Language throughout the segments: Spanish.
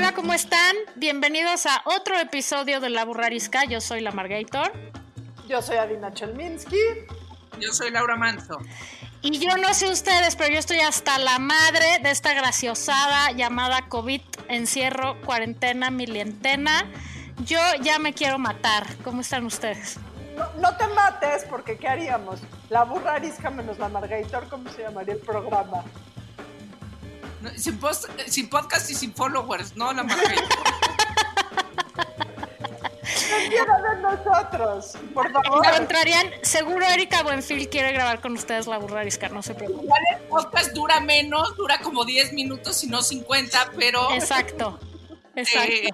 Hola, ¿cómo están? Bienvenidos a otro episodio de La Burrarisca. Yo soy la Margator. Yo soy Adina Chelminsky. Yo soy Laura Manso. Y yo no sé ustedes, pero yo estoy hasta la madre de esta graciosada llamada COVID, encierro, cuarentena, milientena. Yo ya me quiero matar. ¿Cómo están ustedes? No, no te mates, porque ¿qué haríamos? La burra arisca menos la Margator, ¿cómo se llamaría el programa? No, sin, post- sin podcast y sin followers, no la. ¡Cualquiera de nosotros! Por favor. Encontrarían, seguro Erika Buenfil quiere grabar con ustedes la burrarisca, no se preocupen. Igual el podcast dura menos, dura como 10 minutos y no 50, pero, Exacto, exacto. eh,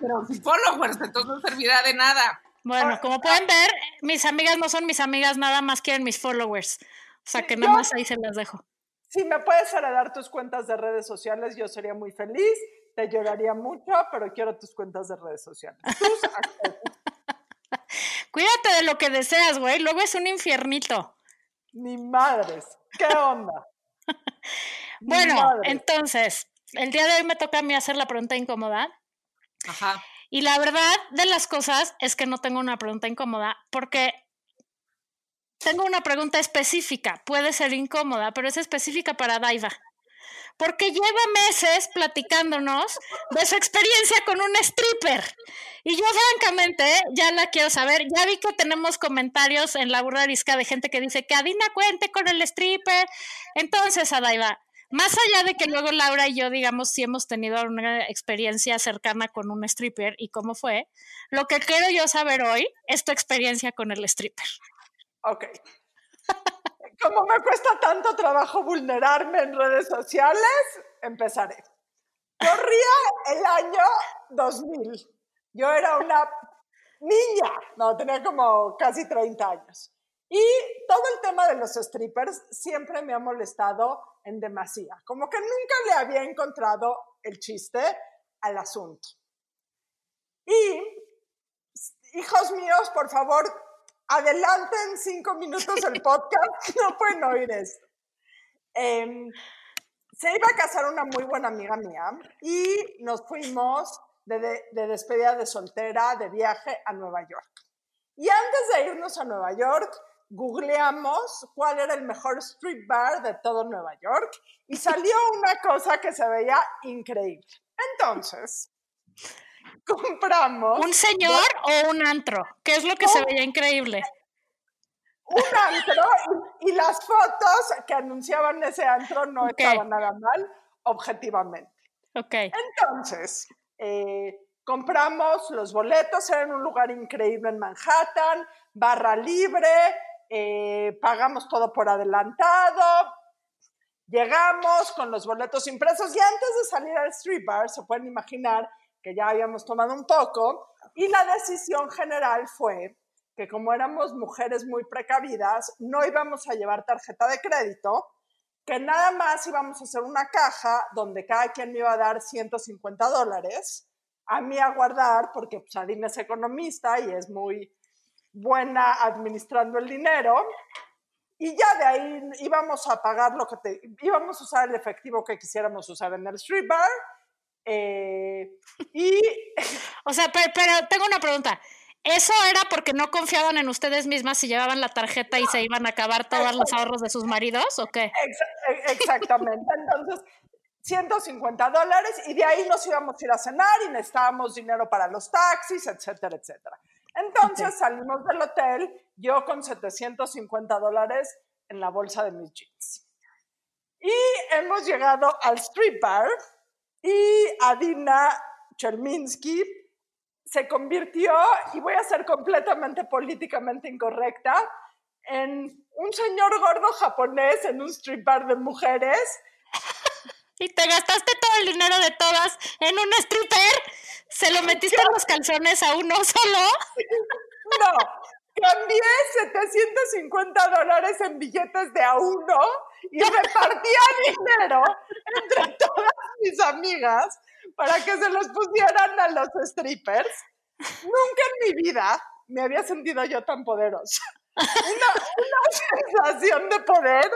pero sin followers, entonces no servirá de nada. Bueno, como pueden ver, mis amigas no son mis amigas, nada más quieren mis followers. O sea que nada más ahí se las dejo. Si me puedes heredar tus cuentas de redes sociales, yo sería muy feliz. Te lloraría mucho, pero quiero tus cuentas de redes sociales. Cuídate de lo que deseas, güey. Luego es un infiernito. Ni madres. ¿Qué onda? Bueno, madres. entonces, el día de hoy me toca a mí hacer la pregunta incómoda. Ajá. Y la verdad de las cosas es que no tengo una pregunta incómoda porque tengo una pregunta específica. Puede ser incómoda, pero es específica para Daiva. Porque lleva meses platicándonos de su experiencia con un stripper. Y yo francamente ya la quiero saber. Ya vi que tenemos comentarios en la burra arisca de gente que dice que Adina cuente con el stripper. Entonces, Adaiva, más allá de que luego Laura y yo digamos si hemos tenido una experiencia cercana con un stripper y cómo fue, lo que quiero yo saber hoy es tu experiencia con el stripper. Ok. Como me cuesta tanto trabajo vulnerarme en redes sociales, empezaré. Corría el año 2000. Yo era una niña, no, tenía como casi 30 años. Y todo el tema de los strippers siempre me ha molestado en demasía. Como que nunca le había encontrado el chiste al asunto. Y, hijos míos, por favor, adelanten cinco minutos el podcast, no pueden oír esto. Em, se iba a casar una muy buena amiga mía y nos fuimos de, de- de despedida de soltera de viaje a Nueva York. Y antes de irnos a Nueva York, googleamos cuál era el mejor street bar de todo Nueva York y salió una cosa que se veía increíble. Entonces, compramos ¿Un señor o un antro? ¿Qué es lo que se veía increíble? un antro y, y las fotos que anunciaban ese antro no estaban nada mal, objetivamente. Ok. Entonces, eh, compramos los boletos, era en un lugar increíble en Manhattan, barra libre, eh, pagamos todo por adelantado, llegamos con los boletos impresos y antes de salir al street bar, se pueden imaginar que ya habíamos tomado un poco y la decisión general fue que como éramos mujeres muy precavidas, no íbamos a llevar tarjeta de crédito, que nada más íbamos a hacer una caja donde cada quien me iba a dar 150 dólares, a mí a guardar, porque pues, Adina es economista y es muy buena administrando el dinero, y ya de ahí íbamos a pagar lo que te, íbamos a usar el efectivo que quisiéramos usar en el street bar, eh, y O sea, pero, pero tengo una pregunta. ¿Eso era porque no confiaban en ustedes mismas si llevaban la tarjeta y se iban a acabar todos los ahorros de sus maridos o qué? E- Exactamente. Entonces, 150 dólares y de ahí nos íbamos a ir a cenar y necesitábamos dinero para los taxis, etcétera, etcétera. Entonces salimos del hotel, yo con 750 dólares en la bolsa de mis jeans. Y hemos llegado al street bar y Adina Chelminsky se convirtió, y voy a ser completamente políticamente incorrecta, en un señor gordo japonés en un street bar de mujeres. ¿Y te gastaste todo el dinero de todas en un stripper? ¿Se lo metiste en los calzones a uno solo? No, cambié 750 dólares en billetes de a uno y repartía dinero entre todas mis amigas para que se los pusieran a los strippers. Nunca en mi vida me había sentido yo tan poderosa. Una, una sensación de poder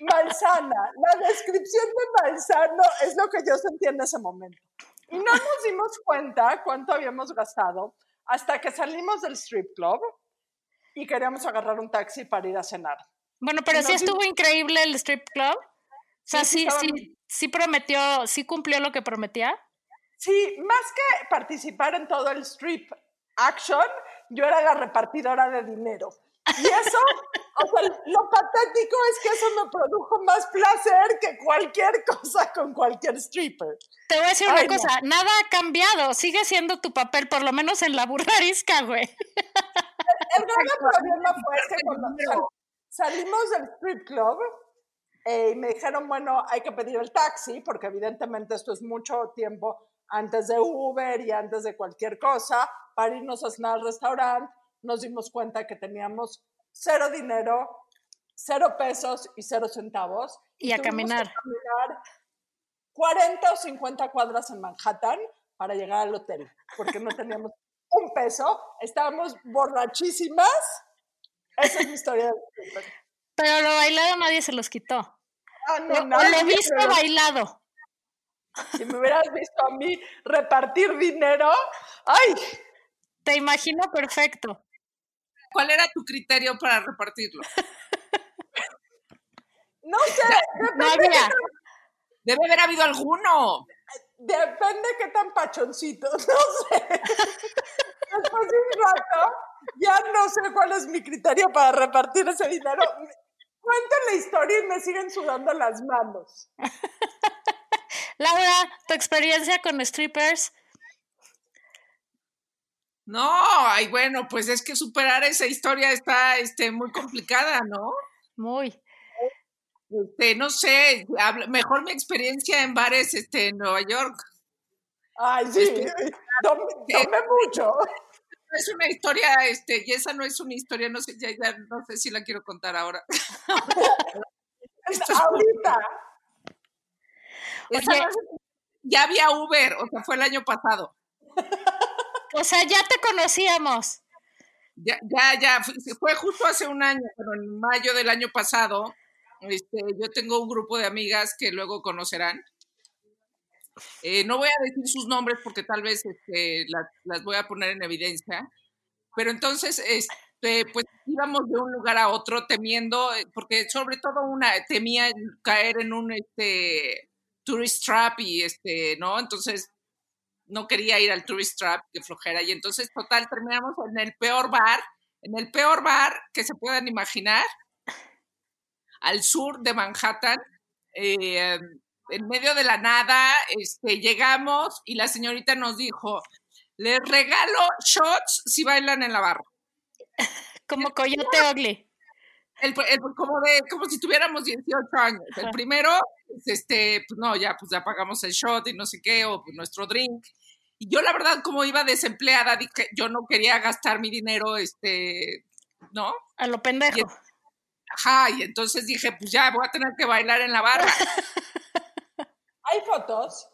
malsana. La descripción de malsano es lo que yo sentí en ese momento. Y no nos dimos cuenta cuánto habíamos gastado hasta que salimos del strip club y queríamos agarrar un taxi para ir a cenar. Bueno, pero sí estuvo increíble el strip club. O sea, Sí, sí sí, sí prometió, sí cumplió lo que prometía. Sí, más que participar en todo el strip action, yo era la repartidora de dinero. Y eso, o sea, lo patético es que eso me produjo más placer que cualquier cosa con cualquier stripper. Te voy a decir una no. cosa, nada ha cambiado, sigue siendo tu papel, por lo menos en la burrarisca, güey. El gran problema fue que cuando sal- salimos del strip club eh, y me dijeron, bueno, hay que pedir el taxi, porque evidentemente esto es mucho tiempo antes de Uber y antes de cualquier cosa, para irnos a cenar al restaurante, nos dimos cuenta que teníamos cero dinero, cero pesos y cero centavos. Y a caminar. caminar 40 o 50 cuadras en Manhattan para llegar al hotel, porque no teníamos un peso, estábamos borrachísimas. Esa es mi historia. de. Pero lo bailado nadie se los quitó. Ah, no, o nadie, lo viste pero bailado. Si me hubieras visto a mí repartir dinero, ¡ay! Te imagino perfecto. ¿Cuál era tu criterio para repartirlo? No sé, No. Debe haber habido alguno. depende qué tan pachoncito, no sé. Después de un rato, ya no sé cuál es mi criterio para repartir ese dinero. Cuentan la historia y me siguen sudando las manos. Laura, tu experiencia con strippers. No, ay, bueno, pues es que superar esa historia está este, muy complicada, ¿no? Muy. Este, no sé, mejor mi experiencia en bares este, en Nueva York. Ay, sí, tomé, tomé mucho. Es una historia, este, y esa no es una historia, no sé, ya, ya no sé si la quiero contar ahora. Ahorita. Oye. ya había Uber, o sea, fue el año pasado. O sea, ya te conocíamos. Ya, ya, ya, fue- justo hace un año, pero en mayo del año pasado, este, yo tengo un grupo de amigas que luego conocerán. Eh, no voy a decir sus nombres porque tal vez este, las, las voy a poner en evidencia, pero entonces, este, pues íbamos de un lugar a otro temiendo, eh, porque sobre todo una temía caer en un este, tourist trap y este, ¿no? Entonces no quería ir al tourist trap, que flojera, y entonces total terminamos en el peor bar, en el peor bar que se puedan imaginar, al sur de Manhattan, eh, en medio de la nada, este, llegamos y la señorita nos dijo, les regalo shots si bailan en la barra. Como Coyote Ugly. El, el- como, de, como si tuviéramos 18 años. El primero, pues, este, pues no, ya, pues ya pagamos el shot y no sé qué, o pues, nuestro drink. Y yo, la verdad, como iba desempleada, dije, yo no quería gastar mi dinero, este, ¿no? A lo pendejo. Ajá, y entonces dije, pues ya, voy a tener que bailar en la barra. Hay fotos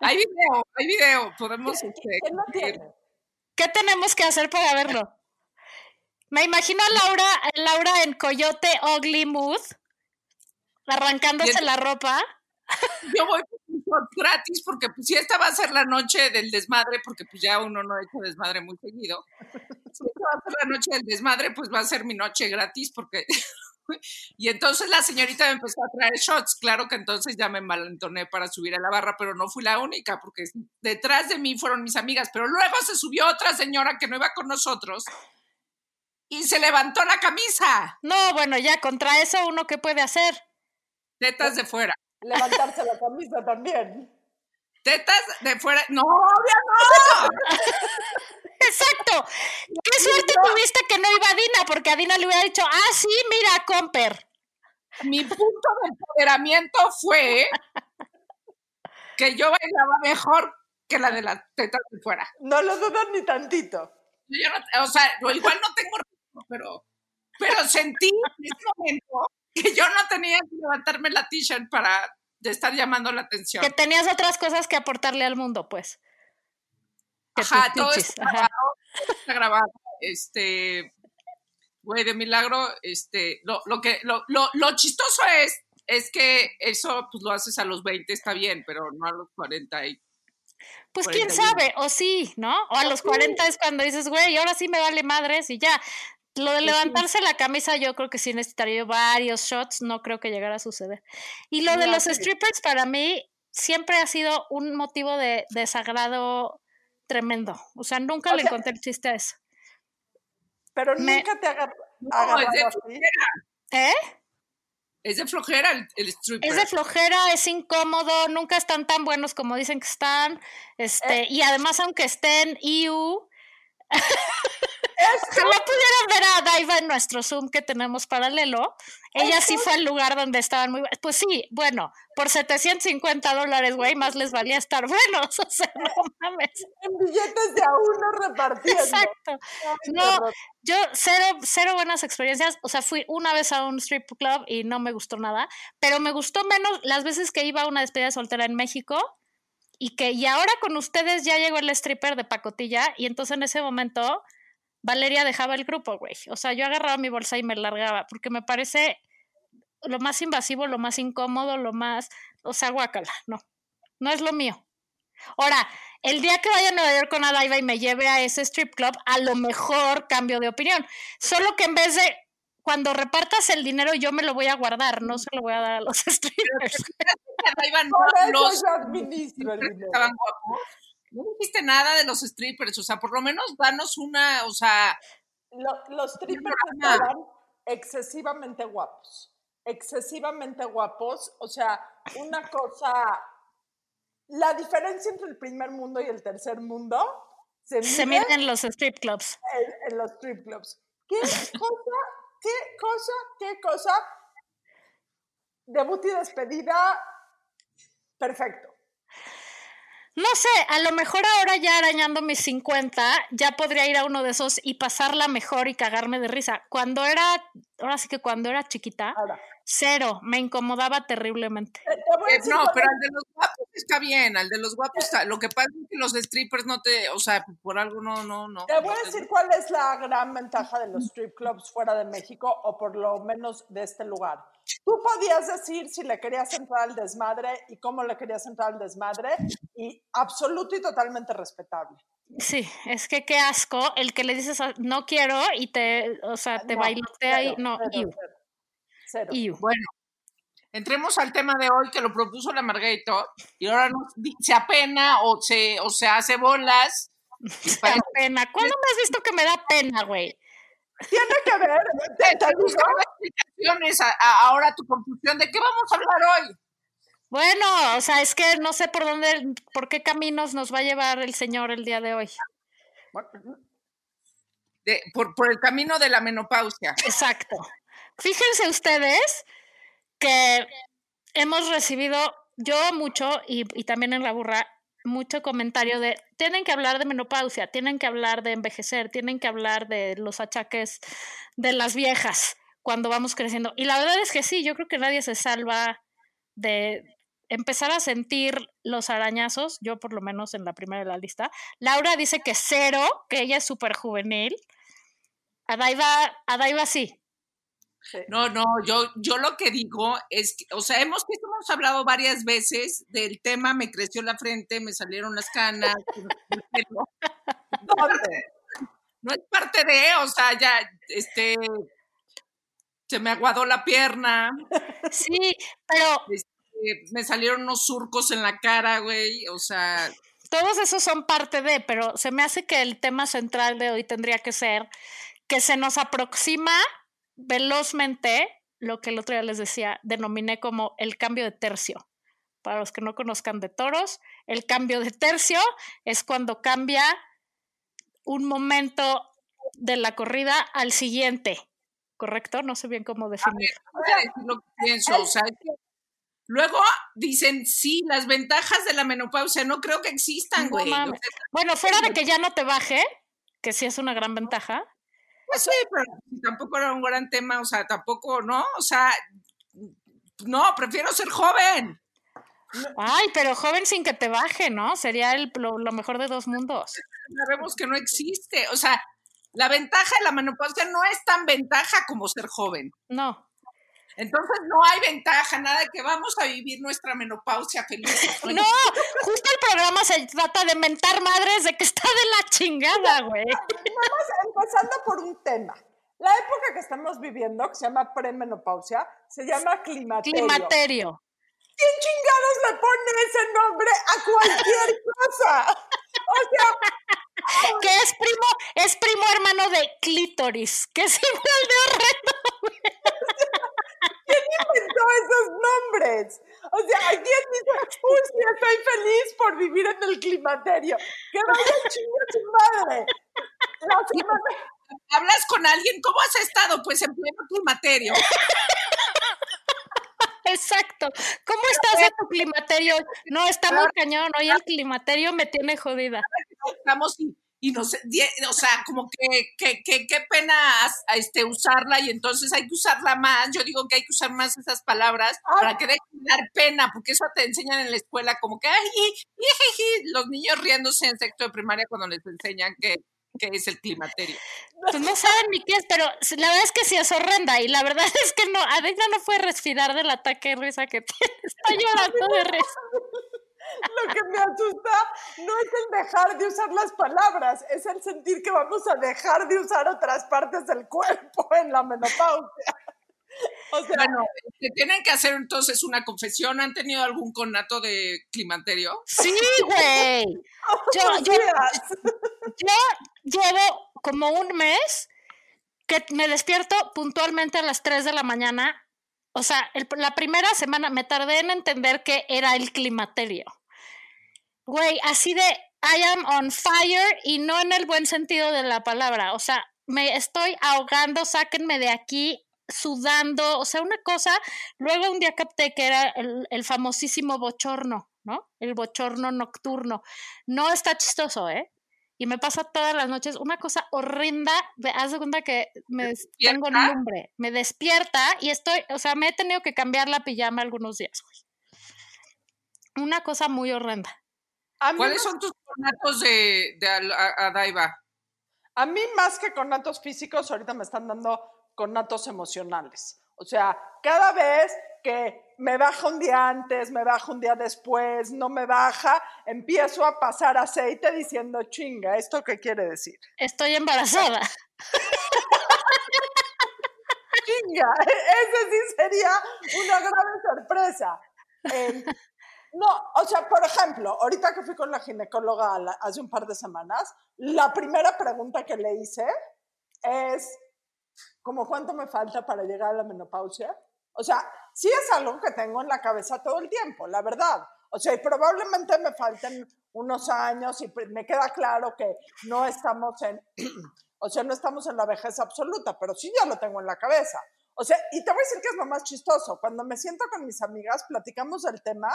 Hay video, hay video, podemos, este, no. ¿Qué tenemos que hacer para verlo? Me imagino a Laura, a Laura en Coyote Ugly Mood, arrancándose la ropa. yo voy gratis porque pues si esta va a ser la noche del desmadre, porque pues ya uno no echa desmadre muy seguido. Si esta va a ser la noche del desmadre, pues va a ser mi noche gratis porque... y entonces la señorita me empezó a traer shots. Claro que entonces ya me malentoné para subir a la barra, pero no fui la única porque detrás de mí fueron mis amigas. Pero luego se subió otra señora que no iba con nosotros y se levantó la camisa, No, bueno, ya contra eso uno qué puede hacer. tetas de fuera. Levantarse la camisa también. Tetas de fuera. No, obvio no. Exacto. Qué suerte tuviste que no iba a Dina, porque a Dina le hubiera dicho, ah, sí, mira, Comper. mi punto de empoderamiento fue que yo bailaba mejor que la de las tetas de fuera. No lo dudo ni tantito. Yo no- o sea, igual no tengo ritmo, pero, pero sentí en ese momento que yo no tenía que levantarme la t-shirt para estar llamando la atención. Que tenías otras cosas que aportarle al mundo, pues. Que Ajá, todo está ajá. grabado, todo está grabado. Este, güey, de milagro, este, lo, lo que, lo, lo, lo chistoso es, es que eso, pues lo haces a los 20, está bien, pero no a los 40 y Pues quién 41. sabe, o sí, ¿no? O a los 40 es cuando dices, güey, ahora sí me vale madres y ya. Lo de levantarse la camisa, yo creo que sí necesitaría varios shots, no creo que llegara a suceder. Y lo de los sí. strippers para mí siempre ha sido un motivo de desagrado tremendo. O sea, nunca O le sea, encontré el chiste a eso. Pero Me- nunca te agar No, es de flojera. ¿Eh? Es de flojera el, el stripper. Es de flojera, es incómodo, nunca están tan buenos como dicen que están. Este, y además, aunque estén EU, ojalá pudieran ver a Daiva en nuestro Zoom que tenemos paralelo. Ella sí fue al lugar donde estaban muy. Pues sí, bueno, por 750 dólares, güey, más les valía estar buenos. O sea, no mames. En billetes de a uno repartiendo. Exacto. No, yo cero, cero buenas experiencias. O sea, fui una vez a un strip club y no me gustó nada, pero me gustó menos las veces que iba a una despedida de soltera en México y que y ahora con ustedes ya llegó el stripper de pacotilla y entonces en ese momento Valeria dejaba el grupo, güey. O sea, yo agarraba mi bolsa y me largaba porque me parece lo más invasivo, lo más incómodo, lo más, o sea, guácala, no. No es lo mío. Ahora, el día que vaya a Nueva York con Adaiva y me lleve a ese strip club, a lo mejor cambio de opinión. Solo que en vez de cuando repartas el dinero, yo me lo voy a guardar, no se lo voy a dar a los strippers. Los dinero. estaban guapos. No dijiste nada de los strippers, o sea, por lo menos danos una, o sea, Lo- los strippers estaban excesivamente guapos. Excesivamente guapos. O sea, una cosa. La diferencia entre el primer mundo y el tercer mundo se, Se mide miden los strip clubs. en, en los strip clubs. ¿Qué cosa? ¿Qué cosa? ¿Qué cosa? Debut y despedida. Perfecto. No sé, a lo mejor ahora ya arañando mis 50, ya podría ir a uno de esos y pasarla mejor y cagarme de risa. Cuando era, ahora sí que cuando era chiquita, Ahora, cero, me incomodaba terriblemente. eh, decir no, pero al de los guapos está bien, al de los guapos está. Lo que pasa es que los strippers no te, o sea, por algo no, no, no. Te voy a decir cuál es la gran ventaja de los strip clubs fuera de México o por lo menos de este lugar. Tú podías decir si le querías entrar al desmadre y cómo le querías entrar al desmadre y absoluto y totalmente respetable. Sí, es que qué asco el que le dices a- no quiero y te, o sea, te No, bailotea y no, cero, iu, cero, cero. iu. Bueno, entremos al tema de hoy que lo propuso la Margarito y ahora se apena o se, o se hace bolas. y Me da parece- pena. ¿Cuándo me has visto que me da pena, güey? Tiene que ver, te, te explicaciones a, a- ahora tu conclusión de qué vamos a hablar hoy. Bueno, o sea, es que no sé por dónde, por qué caminos nos va a llevar el señor el día de hoy. De- por, por el camino de la menopausia. Exacto. Fíjense ustedes que hemos recibido, yo mucho, y, y también en la burra, mucho comentario de, tienen que hablar de menopausia, tienen que hablar de envejecer, tienen que hablar de los achaques de las viejas cuando vamos creciendo. Y la verdad es que sí, yo creo que nadie se salva de empezar a sentir los arañazos, yo por lo menos en la primera de la lista. Laura dice que cero, que ella es súper juvenil. Adaiva, Adaiva sí, No, no, yo, yo lo que digo es que, o sea, hemos, hemos hablado varias veces del tema, me creció la frente, me salieron las canas. ¿dónde? no es parte de, o sea, ya, este, se me aguadó la pierna, Sí, pero este, me salieron unos surcos en la cara, güey, o sea, todos esos son parte de, pero se me hace que el tema central de hoy tendría que ser que se nos aproxima velozmente lo que el otro día les decía, denominé como el cambio de tercio. Para los que no conozcan de toros, el cambio de tercio es cuando cambia un momento de la corrida al siguiente, ¿correcto? No sé bien cómo definir. voy a decir lo que pienso, o sea, Luego dicen, sí, las ventajas de la menopausia, no creo que existan, güey. Bueno, fuera de que ya no te baje, que sí es una gran ventaja. Pues sí, pero tampoco era un gran tema, o sea, tampoco, ¿no? O sea, no, prefiero ser joven. Ay, pero joven sin que te baje, ¿no? Sería el, lo, lo mejor de dos mundos. Sabemos que no existe. O sea, la ventaja de la menopausia no es tan ventaja como ser joven. No. Entonces no hay ventaja, nada de que vamos a vivir nuestra menopausia felices. No, justo el programa se trata de mentar madres de que está de la chingada, güey. Vamos empezando por un tema. La época que estamos viviendo, que se llama premenopausia, se llama climaterio. Climaterio. ¿Quién chingados le pone ese nombre a cualquier cosa? O sea, Que es primo, es primo hermano de clítoris, que es igual de horrendo. ¿Quién inventó esos nombres? O sea, ¿quién dice, uy, sí, estoy feliz por vivir en el climaterio? Que vaya chinga su madre. La semana- Hablas con alguien, ¿cómo has estado? Pues en pleno climaterio. Exacto. ¿Cómo estás de tu climaterio? No, está muy cañón. Hoy el climaterio me tiene jodida. Estamos y, nos, die- o sea, como que, que, que- qué pena este, usarla y entonces hay que usarla más. Yo digo que hay que usar más esas palabras Ah. para que dejen de dar pena, porque eso te enseñan en la escuela como que, ay, jijiji", los niños riéndose en sexto de primaria cuando les enseñan que, que es el climaterio. Pues no saben ni qué es, pero la verdad es que sí es horrenda. Y la verdad es que no, Adela no puede respirar del ataque de risa que tiene. Está llorando de risa. Lo que me asusta no es el dejar de usar las palabras, es el sentir que vamos a dejar de usar otras partes del cuerpo en la menopausia. O sea, Bueno, tienen que hacer entonces una confesión. ¿Han tenido algún conato de climaterio? Sí, güey. Yo, llevo como un mes que me despierto puntualmente a las 3 de la mañana. O sea, el- la primera semana me tardé en entender que era el climaterio. Güey, así de I am on fire y no en el buen sentido de la palabra. O sea, me estoy ahogando, sáquenme de aquí, sudando. O sea, una cosa. Luego un día capté que era el, el famosísimo bochorno, ¿no? El bochorno nocturno. No está chistoso, ¿eh? Y me pasa todas las noches una cosa horrenda. De, haz de cuenta que me des- tengo ¿Despierta? lumbre. Me despierta y estoy, o sea, me he tenido que cambiar la pijama algunos días. Una cosa muy horrenda. A ¿Cuáles más, son tus conatos de, de Al- a- Adaiva? a mí más que conatos físicos, ahorita me están dando conatos emocionales. O sea, cada vez que me baja un día antes, me baja un día después, no me baja, empiezo a pasar aceite diciendo, chinga, ¿esto qué quiere decir? Estoy embarazada. chinga, ese sí sería una grave sorpresa. Eh, no, o sea, por ejemplo, ahorita que fui con la ginecóloga hace un par de semanas, la primera pregunta que le hice es, ¿como cuánto me falta para llegar a la menopausia? O sea, sí es algo que tengo en la cabeza todo el tiempo, la verdad. O sea, y probablemente me falten unos años y me queda claro que no estamos en, o sea, no estamos en la vejez absoluta, pero sí ya lo tengo en la cabeza. O sea, y te voy a decir que es lo más chistoso. Cuando me siento con mis amigas, platicamos del tema.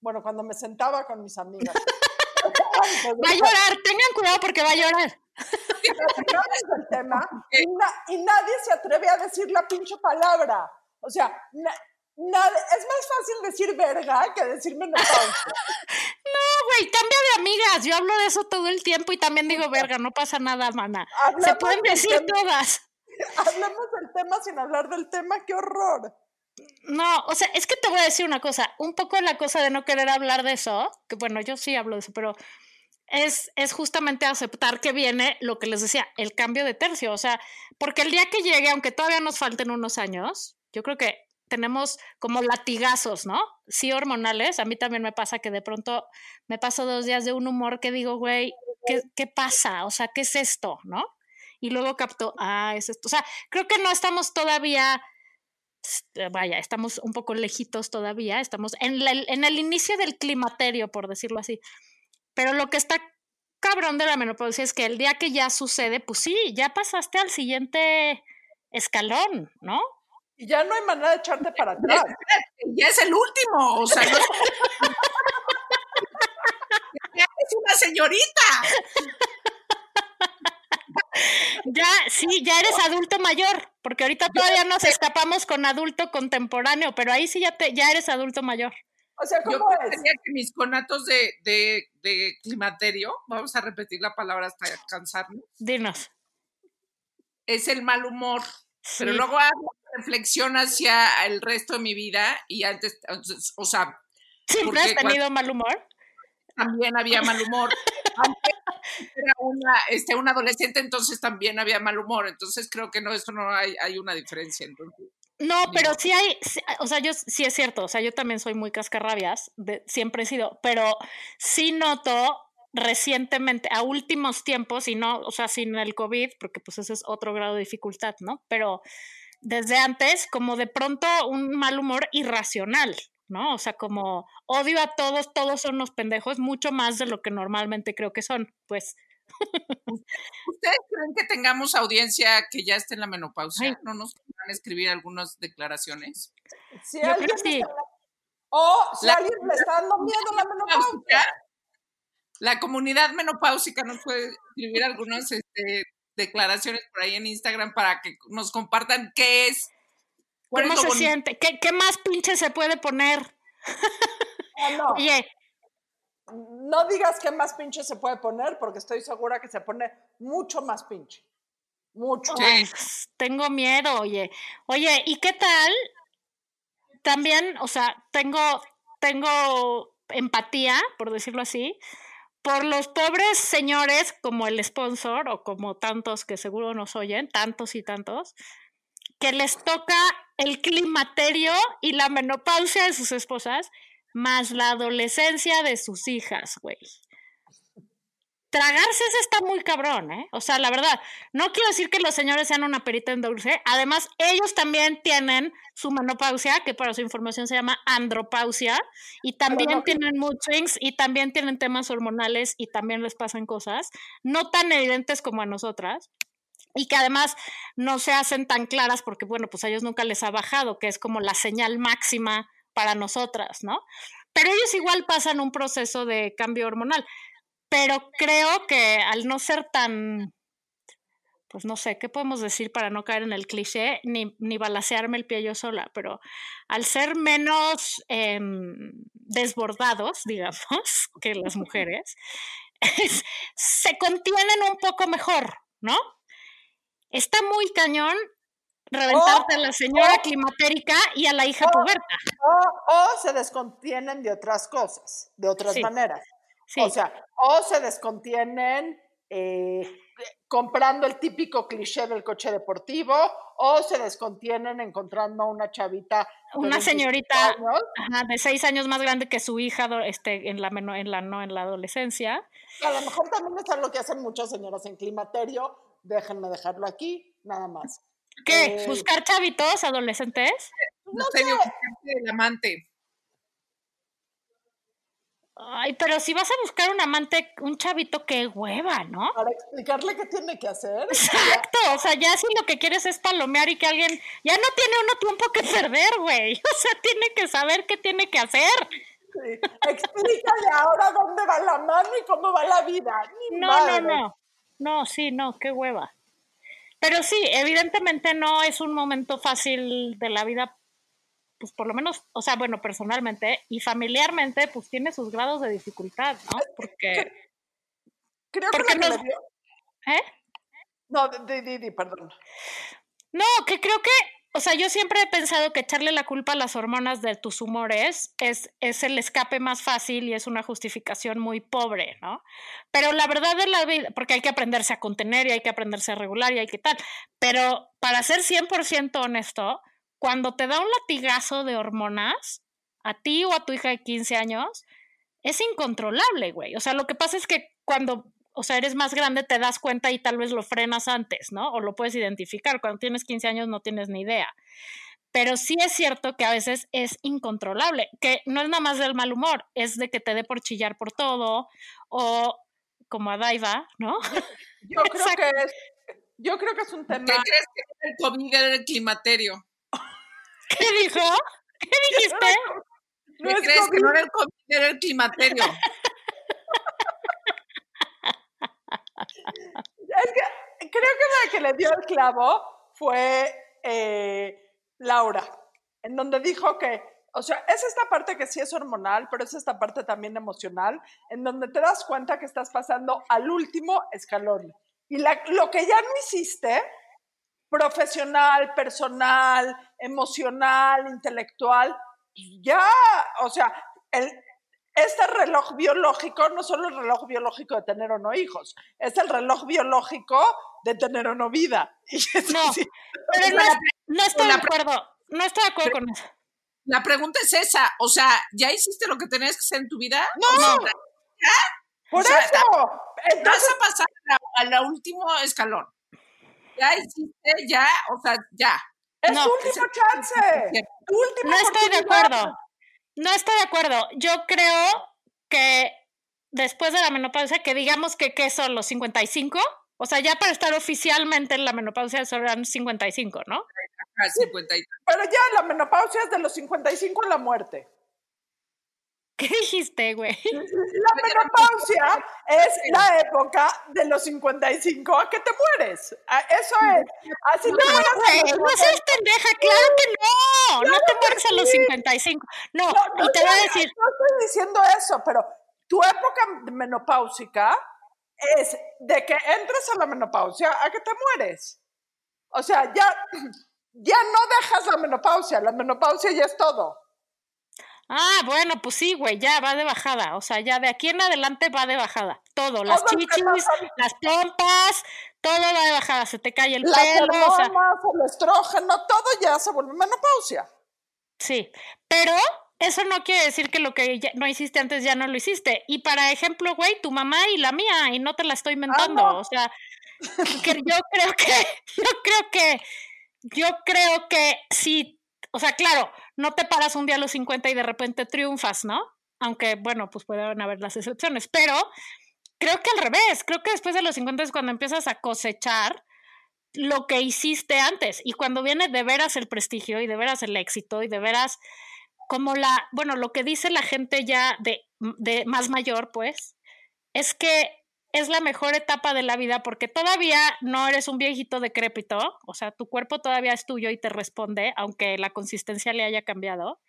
Bueno, cuando me sentaba con mis amigas. Va a llorar, tengan cuidado porque va a llorar. del tema y, na- y nadie se atreve a decir la pinche palabra. O sea, na- nada- es más fácil decir verga que decir menopausia. No, güey, cambia de amigas. Yo hablo de eso todo el tiempo y también digo, verga, no pasa nada, mana. Se pueden decir tema- todas. Hablemos del tema sin hablar del tema, qué horror. No, o sea, es que te voy a decir una cosa, un poco la cosa de no querer hablar de eso, que bueno, yo sí hablo de eso, pero es, es justamente aceptar que viene lo que les decía, el cambio de tercio, o sea, porque el día que llegue, aunque todavía nos falten unos años, yo creo que tenemos como latigazos, ¿no? Sí, hormonales, a mí también me pasa que de pronto me paso dos días de un humor que digo, güey, ¿qué, qué pasa? O sea, ¿qué es esto? ¿No? Y luego capto, ah, es esto. O sea, creo que no estamos todavía vaya, estamos un poco lejitos todavía, estamos en, la- en el inicio del climaterio, por decirlo así. Pero lo que está cabrón de la menopausia es que el día que ya sucede, pues sí, ya pasaste al siguiente escalón, ¿no? y ya no hay manera de echarte para atrás. Ya es el último, o sea, no. Ya es una señorita. Ya, sí, ya eres adulto mayor, porque ahorita todavía nos escapamos con adulto contemporáneo, pero ahí sí ya, te, ya eres adulto mayor. O sea, Yo ¿cómo es? pensaría que mis conatos de, de, de climaterio, vamos a repetir la palabra hasta cansarnos, Dinos. es el mal humor. Pero luego hago reflexión hacia el resto de mi vida y antes, o sea, ¿Siempre has tenido mal humor? también había mal humor. Antes era una, este, un adolescente, entonces también había mal humor. Entonces creo que no, eso no hay, hay una diferencia. Entonces, No, pero sí hay, o sea, yo sí es cierto, o sea, yo también soy muy cascarrabias, de, siempre he sido, pero sí noto recientemente, a últimos tiempos, y no, o sea, sin el COVID, porque pues ese es otro grado de dificultad, ¿no? Pero desde antes, como de pronto un mal humor irracional, ¿no? O sea, como odio a todos, todos son unos pendejos, mucho más de lo que normalmente creo que son, pues. ¿Ustedes creen que tengamos audiencia que ya esté en la menopausia? Ay. ¿No nos van a escribir algunas declaraciones? Si Yo creo alguien que sí. está- O si La- alguien le está dando miedo la menopausia. La comunidad menopáusica nos puede escribir algunas este, declaraciones por ahí en Instagram para que nos compartan qué es. ¿Cómo se bonito. siente? ¿Qué, ¿Qué más pinche se puede poner? Ah, no. Oye, No digas qué más pinche se puede poner, porque estoy segura que se pone mucho más pinche. Mucho. Ay, tengo miedo, oye. Oye, ¿y qué tal? También, o sea, tengo, tengo empatía, por decirlo así, por los pobres señores como el sponsor o como tantos que seguro nos oyen, tantos y tantos, que les toca el climaterio y la menopausia de sus esposas, más la adolescencia de sus hijas, güey. Tragarse eso está muy cabrón, ¿eh? O sea, la verdad, no quiero decir que los señores sean una perita en dulce. Además, ellos también tienen su menopausia, que para su información se llama andropausia, y también no- tienen mood swings y también tienen temas hormonales y también les pasan cosas, no tan evidentes como a nosotras. Y que además no se hacen tan claras porque, bueno, pues a ellos nunca les ha bajado, que es como la señal máxima para nosotras, ¿no? Pero ellos igual pasan un proceso de cambio hormonal pero creo que al no ser tan, pues no sé, ¿qué podemos decir para no caer en el cliché ni, ni balasearme el pie yo sola? Pero al ser menos em, desbordados, digamos, que las mujeres, es- se contienen un poco mejor, ¿no? Está muy cañón reventarte a la señora oh. climatérica y a la hija Oh. puberta. O, o se descontienen de otras cosas, de otras Sí. maneras. Sí. O sea, o se descontienen eh, comprando el típico cliché del coche deportivo, o se descontienen encontrando una chavita. Una 25 señorita Ajá, de seis años más grande que su hija este, en, la en la no en la adolescencia. a lo mejor también es lo que hacen muchas señoras en climaterio. Déjenme dejarlo aquí, nada más. ¿Qué? Eh, ¿Buscar chavitos adolescentes? No serio, el amante. Ay, pero si vas a buscar un amante, un chavito, qué hueva, ¿no? Para explicarle qué tiene que hacer. Exacto, o sea, ya si lo que quieres es palomear y que alguien ya no tiene uno tiempo que perder, güey. O sea, tiene que saber qué tiene que hacer. Sí. Explícale ahora dónde va la mano y cómo va la vida. Ni No, madre. no, no. No, sí, no, qué hueva. Pero sí, evidentemente no es un momento fácil de la vida, pues por lo menos, o sea, bueno, personalmente y familiarmente, pues tiene sus grados de dificultad, ¿no? Porque, Creo que Porque nos- ¿eh? No, di, di, di, perdón. No, que creo que, o sea, yo siempre he pensado que echarle la culpa a las hormonas de tus humores es, es el escape más fácil y es una justificación muy pobre, ¿no? Pero la verdad de la vida, porque hay que aprenderse a contener y hay que aprenderse a regular y hay que tal, pero para ser 100% honesto, cuando te da un latigazo de hormonas, a ti o a tu hija de 15 años, es incontrolable, güey. O sea, lo que pasa es que cuando, o sea, eres más grande te das cuenta y tal vez lo frenas antes, ¿no? O lo puedes identificar. Cuando tienes 15 años no tienes ni idea. Pero sí es cierto que a veces es incontrolable, que no es nada más del mal humor, es de que te dé por chillar por todo o como a Daiva, ¿no? Yo creo Exacto. que es, yo creo que es un tema. ¿Qué crees que es el COVID del climaterio? ¿Qué dijo? ¿Qué dijiste? No ¿Qué es crees que no era el COVID, era el climaterio? Es que creo que la que le dio el clavo fue eh, Laura, en donde dijo que, o sea, es esta parte que sí es hormonal, pero es esta parte también emocional, en donde te das cuenta que estás pasando al último escalón. Y lo que ya no hiciste, profesional, personal, emocional, intelectual, ya, o sea, el, este reloj biológico no solo el reloj biológico de tener o no hijos, es el reloj biológico de tener o no vida. Y No, sí, pero no, no estoy de acuerdo. No estoy de acuerdo con eso. La pregunta es esa, o sea, ¿ya hiciste lo que tenías que hacer en tu vida? No. O sea, por o sea, eso. Entonces, vas a pasar a la- al último escalón. Ya hiciste, ya, o sea, ya. es no, tu último chance. Tu última No estoy de acuerdo. No estoy de acuerdo. Yo creo que después de la menopausia, que digamos que ¿qué son los 55, o sea, ya para estar oficialmente en la menopausia serán 55, ¿no? A 50 y- Pero ya la menopausia es de los 55 a la muerte. ¿Qué dijiste, güey? La menopausia es la época de los 55 a que te mueres. Ah, Eso es. Así a Güey, no seas pendeja, claro que no. No te mueres a los sí. 55. No, No, no, y te voy a no, decir, No estoy diciendo eso, pero tu época menopáusica es de que entres a la menopausia a que te mueres. O sea, ya, ya no dejas la menopausia, la menopausia ya es todo. Ah, bueno, pues sí, güey, ya va de bajada. O sea, ya de aquí en adelante va de bajada. Todo, las chichis, las pompas, todo va de bajada. Se te cae el Las pelo, o sea, hormonas, el estrógeno, todo ya se vuelve menopausia. Sí, pero eso no quiere decir que lo que ya no hiciste antes ya no lo hiciste. Y para ejemplo, güey, tu mamá y la mía, y no te la estoy inventando. no. O sea, que yo creo que, yo creo que, yo creo que sí, o sea, claro, no te paras un día a los 50 y de repente triunfas, ¿no? Aunque, bueno, pues pueden haber las excepciones, pero creo que al revés, creo que después de los 50 es cuando empiezas a cosechar lo que hiciste antes y cuando viene de veras el prestigio y de veras el éxito y de veras como la, bueno, lo que dice la gente ya de, de más mayor, pues, es que es la mejor etapa de la vida porque todavía no eres un viejito decrépito, o sea, tu cuerpo todavía es tuyo y te responde, aunque la consistencia le haya cambiado.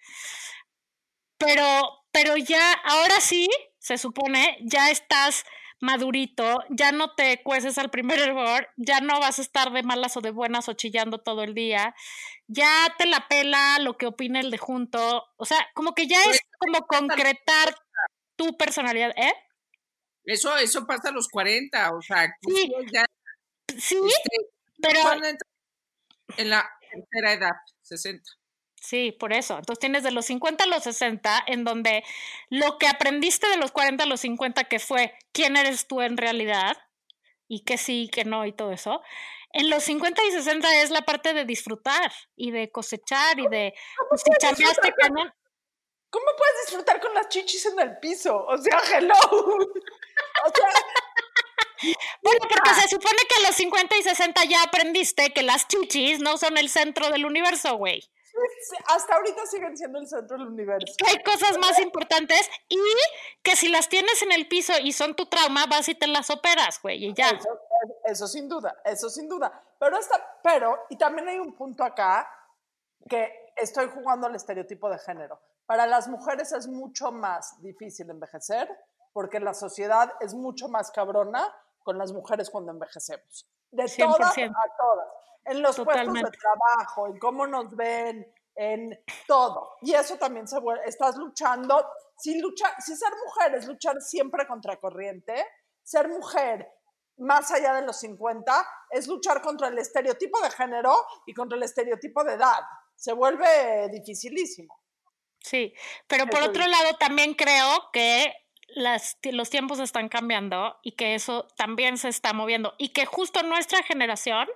Pero, pero ya, ahora sí, se supone, ya estás madurito, ya no te cueces al primer error, ya no vas a estar de malas o de buenas o chillando todo el día, ya te la pela lo que opina el de junto, o sea, como que ya es como concretar tu personalidad, ¿eh? Eso, eso pasa a los 40, o sea, Sí. ya Sí, este, pero ¿cuándo entra? en la tercera edad, 60. Sí, por eso. Entonces tienes de los 50 a los 60, en donde lo que aprendiste de los 40 a los 50, que fue quién eres tú en realidad, y que sí, que no, y todo eso. En los 50 y 60 es la parte de disfrutar y de cosechar y de, pues, si chambeaste cañón. ¿Cómo puedes disfrutar con las chichis en el piso? O sea, hello. O sea, Bueno, porque se supone que a los 50 y 60 ya aprendiste que las chichis no son el centro del universo, güey. hasta ahorita siguen siendo el centro del universo. Que hay cosas más importantes y que si las tienes en el piso y son tu trauma, vas y te las operas, güey, y ya. Eso, eso sin duda, eso sin duda. Pero, esta, pero, y también hay un punto acá que estoy jugando al estereotipo de género. Para las mujeres es mucho más difícil envejecer porque la sociedad es mucho más cabrona con las mujeres cuando envejecemos. De todas 100%. a todas. En los puestos de trabajo, en cómo nos ven, en todo. Y eso también se vuelve, estás luchando. Si, lucha, si ser mujer es luchar siempre contra corriente, ser mujer más allá de los 50 es luchar contra el estereotipo de género y contra el estereotipo de edad. Se vuelve dificilísimo. Sí, pero por otro lado también creo que las, los tiempos están cambiando y que eso también se está moviendo y que justo nuestra generación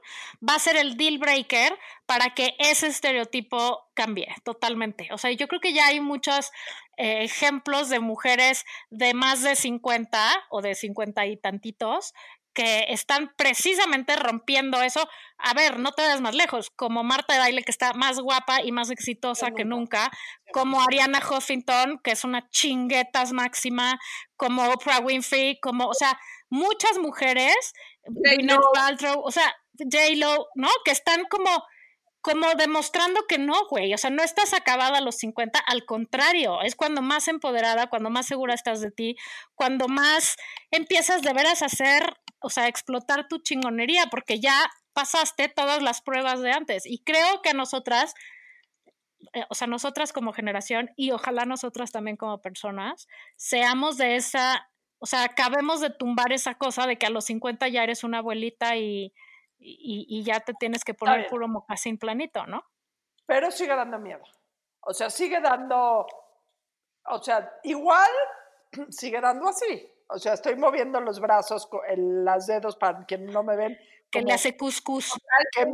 va a ser el deal breaker para que ese estereotipo cambie totalmente. O sea, yo creo que ya hay muchos eh, ejemplos de mujeres de más de 50 o de 50 y tantitos que están precisamente rompiendo eso. A ver, no te vayas más lejos, como Marta de Baile, que está más guapa y más exitosa que nunca, como Ariana Huffington, que es una chinguetas máxima, como Oprah Winfrey, como, o sea, muchas mujeres, Gwyneth Paltrow, o sea, J-Lo, ¿no? Que están como como demostrando que no, güey, o sea, no estás acabada a los 50, al contrario, es cuando más empoderada, cuando más segura estás de ti, cuando más empiezas de veras a hacer, o sea, explotar tu chingonería, porque ya pasaste todas las pruebas de antes. Y creo que nosotras, eh, o sea, nosotras como generación y ojalá nosotras también como personas, seamos de esa, o sea, acabemos de tumbar esa cosa de que a los 50 ya eres una abuelita y y, ya te tienes que poner puro mocasín planito, ¿no? Pero sigue dando miedo. O sea, sigue dando, o sea, igual sigue dando así. O sea, estoy moviendo los brazos, las dedos para que no me ven. Que le hace cuscús.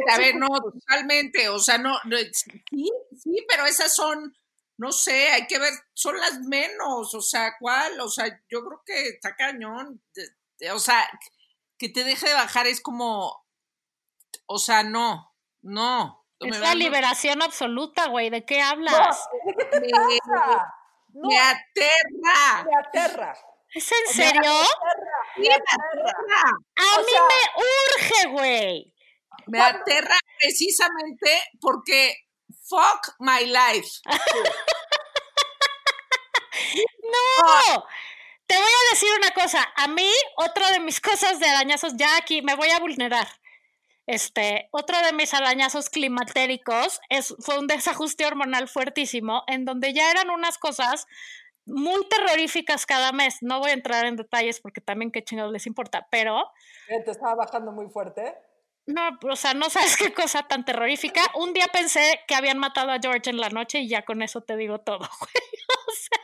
A ver, no, totalmente. O sea, no, sí, sí, pero esas son, no sé, hay que ver, son las menos. O sea, ¿cuál? O sea, yo creo que está cañón. O sea, que te deje de bajar es como, o sea, no, no. Es la liberación absoluta, güey. ¿De qué hablas? me, aterra. Me aterra. ¿Es en serio? Me aterra. A mí me urge, güey. Me aterra precisamente porque fuck my life. no. Te voy a decir una cosa. A mí, otra de mis cosas de arañazos, ya aquí me voy a vulnerar. Este, otro de mis arañazos climatéricos es, fue un desajuste hormonal fuertísimo, en donde ya eran unas cosas muy terroríficas cada mes. No voy a entrar en detalles porque también qué chingados les importa, pero... ¿Te estaba bajando muy fuerte? No, o sea, no sabes qué cosa tan terrorífica. Un día pensé que habían matado a George en la noche y ya con eso te digo todo, güey. O sea,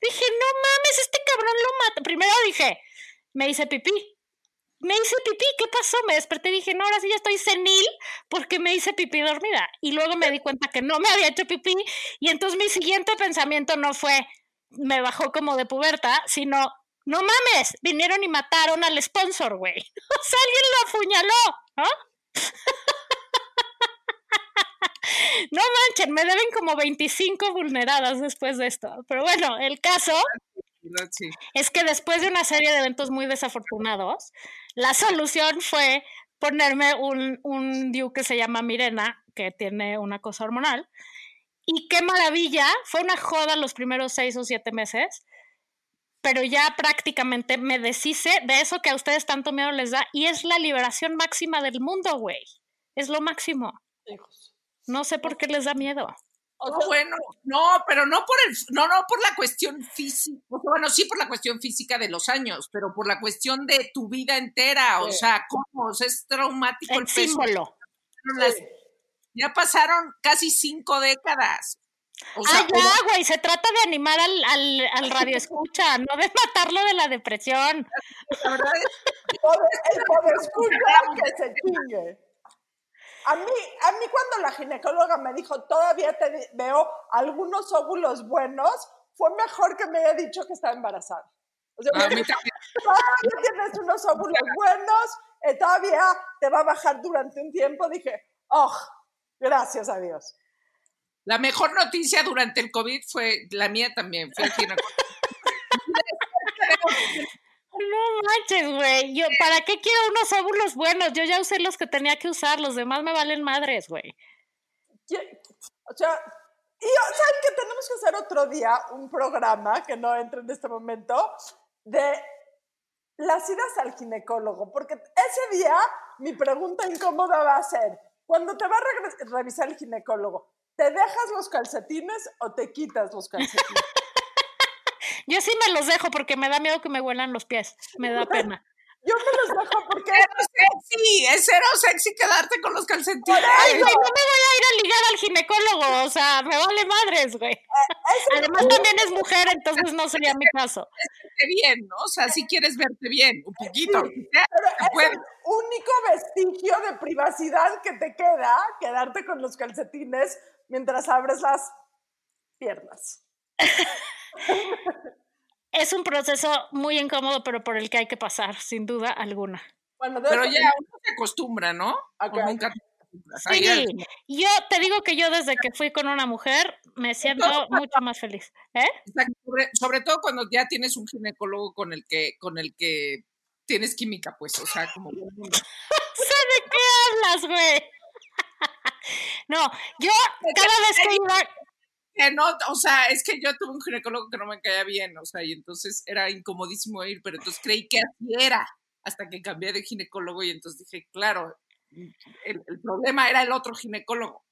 dije, no mames, este cabrón lo mata. Primero dije, me hice pipí me hice pipí, ¿qué pasó? Me desperté y dije, no, ahora sí ya estoy senil porque me hice pipí dormida. Y luego me di cuenta que no me había hecho pipí y entonces mi siguiente pensamiento no fue, me bajó como de puberta, sino, no mames, vinieron y mataron al sponsor, güey. O sea, alguien lo apuñaló, ¿no? no manchen, me deben como 25 vulneradas después de esto. Pero bueno, el caso es que después de una serie de eventos muy desafortunados, la solución fue ponerme un, un DIU que se llama Mirena, que tiene una cosa hormonal. Y qué maravilla, fue una joda los primeros seis o siete meses, pero ya prácticamente me deshice de eso que a ustedes tanto miedo les da y es la liberación máxima del mundo, güey. Es lo máximo. No sé por qué les da miedo bueno, no, pero no por el, no, no por la cuestión física, bueno, sí por la cuestión física de los años, pero por la cuestión de tu vida entera, o sea, cómo, es traumático el, símbolo. Ya pasaron casi cinco décadas. ah, ya, güey, se trata de animar al, al, al radio escucha, no de matarlo de la depresión. el poder escuchar que se chingue. A mí, a mí cuando la ginecóloga me dijo, todavía te veo algunos óvulos buenos, fue mejor que me haya dicho que estaba embarazada. O sea, todavía tienes unos óvulos buenos, eh, todavía te va a bajar durante un tiempo. Dije, oh, gracias a Dios. La mejor noticia durante el COVID fue la mía también, fue No manches, güey. Yo, ¿para qué quiero unos óvulos buenos? Yo ya usé los que tenía que usar, los demás me valen madres, güey. O sea, y ¿saben que tenemos que hacer otro día un programa que no entra en este momento de las idas al ginecólogo? Porque ese día mi pregunta incómoda va a ser, cuando te va a revisar el ginecólogo, ¿te dejas los calcetines o te quitas los calcetines? Yo sí me los dejo porque me da miedo que me huelan los pies. Me da pena. Yo me los dejo porque es sexy, es cero sexy quedarte con los calcetines. Ay, güey, no me voy a ir a ligar al ginecólogo, o sea, me vale madres, güey. Eh, Además también es mujer, entonces no sería mi caso. Verte bien, ¿no? O sea, si quieres verte bien, un poquito. pero es el único vestigio de privacidad que te queda, quedarte con los calcetines mientras abres las piernas. es un proceso muy incómodo, pero por el que hay que pasar, sin duda alguna. Bueno, Pero ya uno se acostumbra, ¿no? O Ok. nunca te acostumbras. Ay, ya- Sí, yo te digo que yo desde que fui con una mujer me siento mucho más feliz. ¿Eh? Sobre, sobre todo cuando ya tienes un ginecólogo con el que, con el que tienes química, pues, o sea, como sé de qué hablas, güey. No, yo cada vez que iba, Que no, o sea, es que yo tuve un ginecólogo que no me caía bien, o sea, y entonces era incomodísimo ir, pero entonces creí que así era, hasta que cambié de ginecólogo y entonces dije, claro, el, el problema era el otro ginecólogo.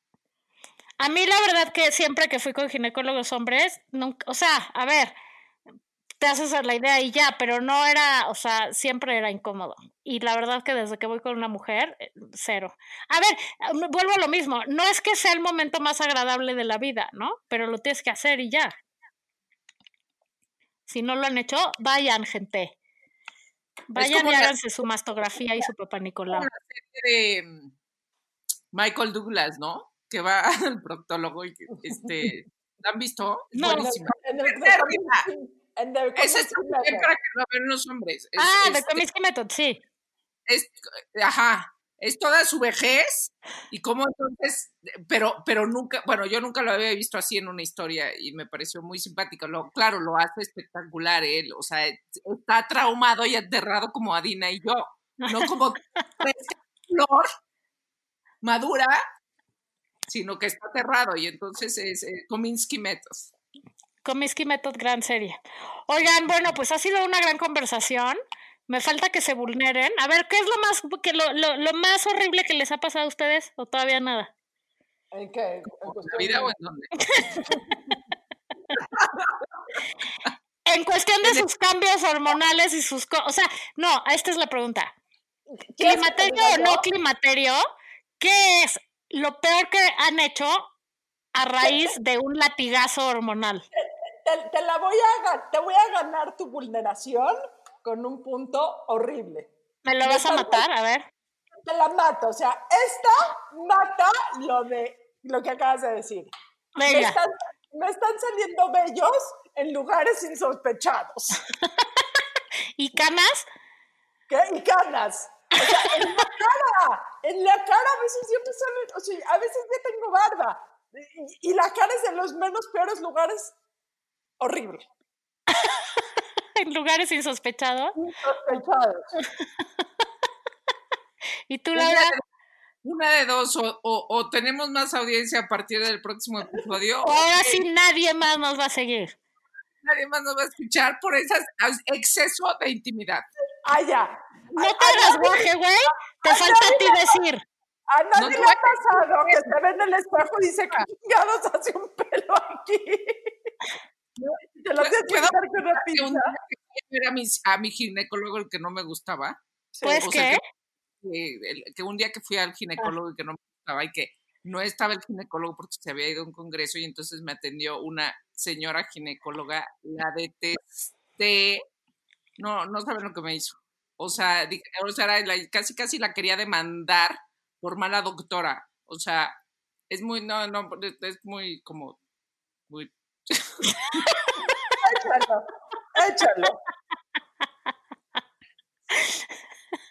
a mí la verdad que siempre que fui con ginecólogos hombres, nunca, o sea, a ver, te haces a la idea y ya, pero no era, o sea, siempre era incómodo. Y la verdad que desde que voy con una mujer, eh, cero. A ver, eh, vuelvo a lo mismo, no es que sea el momento más agradable de la vida, ¿no? Pero lo tienes que hacer y ya. Si no lo han hecho, vayan, gente. Vayan y la- háganse su mastografía y su papá Nicolau. De mm, Michael Douglas, ¿no? Que va al proctólogo y que, este, ¿la han visto? Es No. buenísima. En el, Está muy bien Method. para que lo vean los hombres. Es- Ah, de es- Comiskey Method, sí. es, ajá, es toda su vejez y cómo entonces, pero, pero nunca, bueno, yo nunca lo había visto así en una historia y me pareció muy simpático. Lo, claro, lo hace espectacular él, o sea, está traumado y aterrado como Adina y yo, no como flor madura, sino que está aterrado y entonces es eh, Kominsky Method. Comiskey Method, gran serie. Oigan, bueno, pues ha sido una gran conversación. Me falta que se vulneren. A ver, ¿qué es lo más, que lo, lo, lo más horrible que les ha pasado a ustedes? ¿O todavía nada? ¿En qué? ¿En ¿En cuestión en dónde? En cuestión de sus cambios hormonales y sus... co- O sea, no, esta es la pregunta. ¿Quieres que te ¿Climaterio o no climaterio? ¿Qué es lo peor que han hecho a raíz de un latigazo hormonal? Te, te la voy a, te voy a ganar tu vulneración con un punto horrible. ¿Me lo vas a matar? A ver. Te la mato. O sea, esta mata lo de lo que acabas de decir. Me Venga. están, me están saliendo bellos en lugares insospechados. ¿Y canas? ¿Qué? Y canas. O sea, en la cara. En la cara a veces siempre salen, o sea, a veces ya tengo barba. Y, y la cara es de los menos peores lugares. Horrible. En lugares insospechados. Insospechados. ¿Y tú, Laura? una de dos, o, o- o tenemos más audiencia a partir del próximo episodio, o Ahora sí nadie más nos va a seguir. nadie más nos va a escuchar por ese exceso de intimidad. Ah, ya. No te hagas guaje, güey. Te falta a ti decir. A nadie No te le ha pasado que se ve en el espejo y dice que chingados hace un pelo aquí. Te lo ¿Puedo con una pinza. que fui a mi ginecólogo, el que no me gustaba. Pues o sea, que, que, el- que un día que fui al ginecólogo y que no me gustaba y que no estaba el ginecólogo porque se había ido a un congreso y entonces me atendió una señora ginecóloga, la detesté, no, no saben lo que me hizo. O sea, dije- o sea, era la- casi casi la quería demandar por mala doctora. O sea, es muy, no, no, es- es muy como, muy, Échalo, échalo.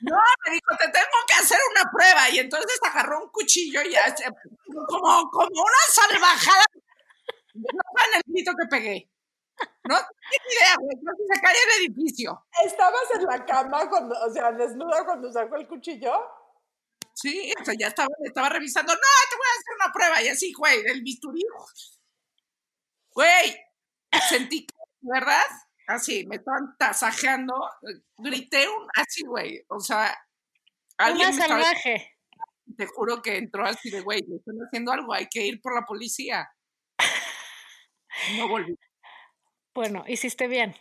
No, me dijo, te tengo que hacer una prueba. Y entonces agarró un cuchillo y como, como una salvajada. No saben el grito que pegué. No tienes idea, güey. Casi se cae el edificio. ¿Estabas en la cama cuando, o sea, desnuda cuando sacó el cuchillo? Sí, o sea, ya estaba, estaba revisando. No, te voy a hacer una prueba. Y así, güey, el bisturí. Güey, sentí que, ¿verdad? Así, me estaban tasajeando. Grité un, así, güey. O sea, alguien una me estaba salvaje. te juro que entró así de, güey, le están haciendo algo, hay que ir por la policía. No volví. Bueno, hiciste bien.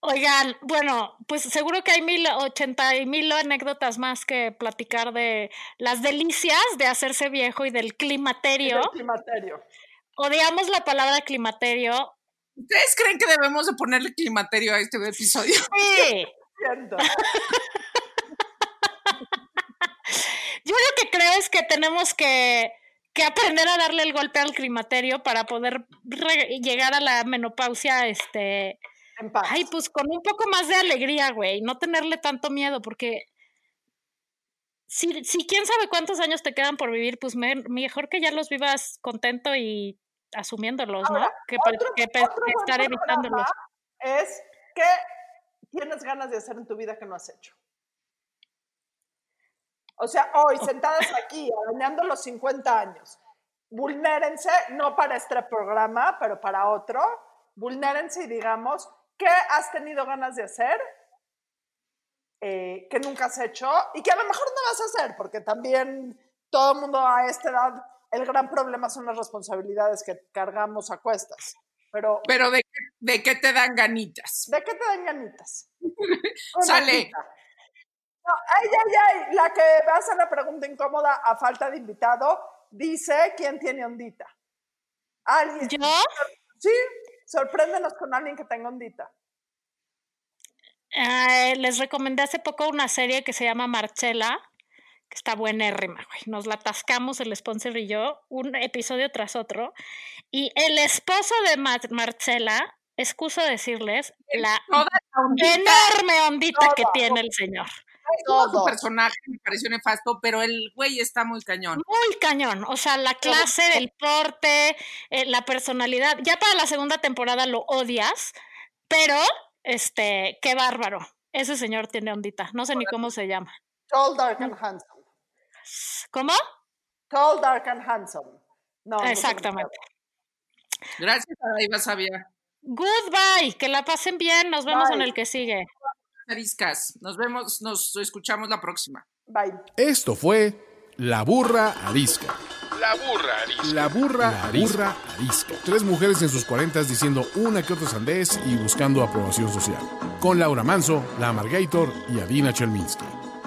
Oigan, bueno, pues seguro que hay mil ochenta y mil anécdotas más que platicar de las delicias de hacerse viejo y del climaterio. El climaterio. Odiamos la palabra climaterio. ¿Ustedes creen que debemos de ponerle climaterio a este episodio? Sí. Yo lo que creo es que tenemos que, que aprender a darle el golpe al climaterio para poder llegar a la menopausia este, En paz. Ay, pues con un poco más de alegría, güey. No tenerle tanto miedo, porque si, si quién sabe cuántos años te quedan por vivir, pues me- mejor que ya los vivas contento y asumiéndolos, ¿no? Ahora, Que, pe- otro- que otro que buen estar evitándolos. Es qué tienes ganas de hacer en tu vida que no has hecho. O sea, hoy sentadas aquí, arañando los 50 años, vulnérense, no para este programa, pero para otro, vulnérense y digamos, ¿qué has tenido ganas de hacer eh, que nunca has hecho y que a lo mejor no vas a hacer? Porque también todo el mundo a esta edad, el gran problema son las responsabilidades que cargamos a cuestas. Pero, Pero ¿de, qué- de qué te dan ganitas? ¿de qué te dan ganitas? Sale. No, ay, ay, ay, la que va a hacer la pregunta incómoda a falta de invitado, dice quién tiene ondita. Alguien. ¿Yo? Sí, sorpréndenos con alguien que tenga ondita. Eh, les recomendé hace poco una serie que se llama Marcela, que está buenérrima, güey. Nos la atascamos el sponsor y yo, un episodio tras otro. Y el esposo de Mar- Marcela, excuso decirles, la Toda la ondita, enorme ondita que tiene el señor. todo su personaje me pareció nefasto, pero el güey está muy cañón. Muy cañón, o sea, la clase, el porte, eh, la personalidad. Ya para la segunda temporada lo odias, pero este, qué bárbaro. Ese señor tiene ondita, no sé ni cómo se llama. Tall, dark and handsome. ¿Cómo? Tall, dark and handsome. No, Exactamente. Gracias a Daiva Sabia. Goodbye, que la pasen bien, nos vemos en el que sigue. Ariscas. Nos vemos, nos escuchamos la próxima. Bye. Esto fue La Burra Arisca. La burra arisca. La burra, arisca. arisca. Tres mujeres en sus cuarentas diciendo una que otra sandez y buscando aprobación social. Con Laura Manso, La Amargator y Adina Chelminsky.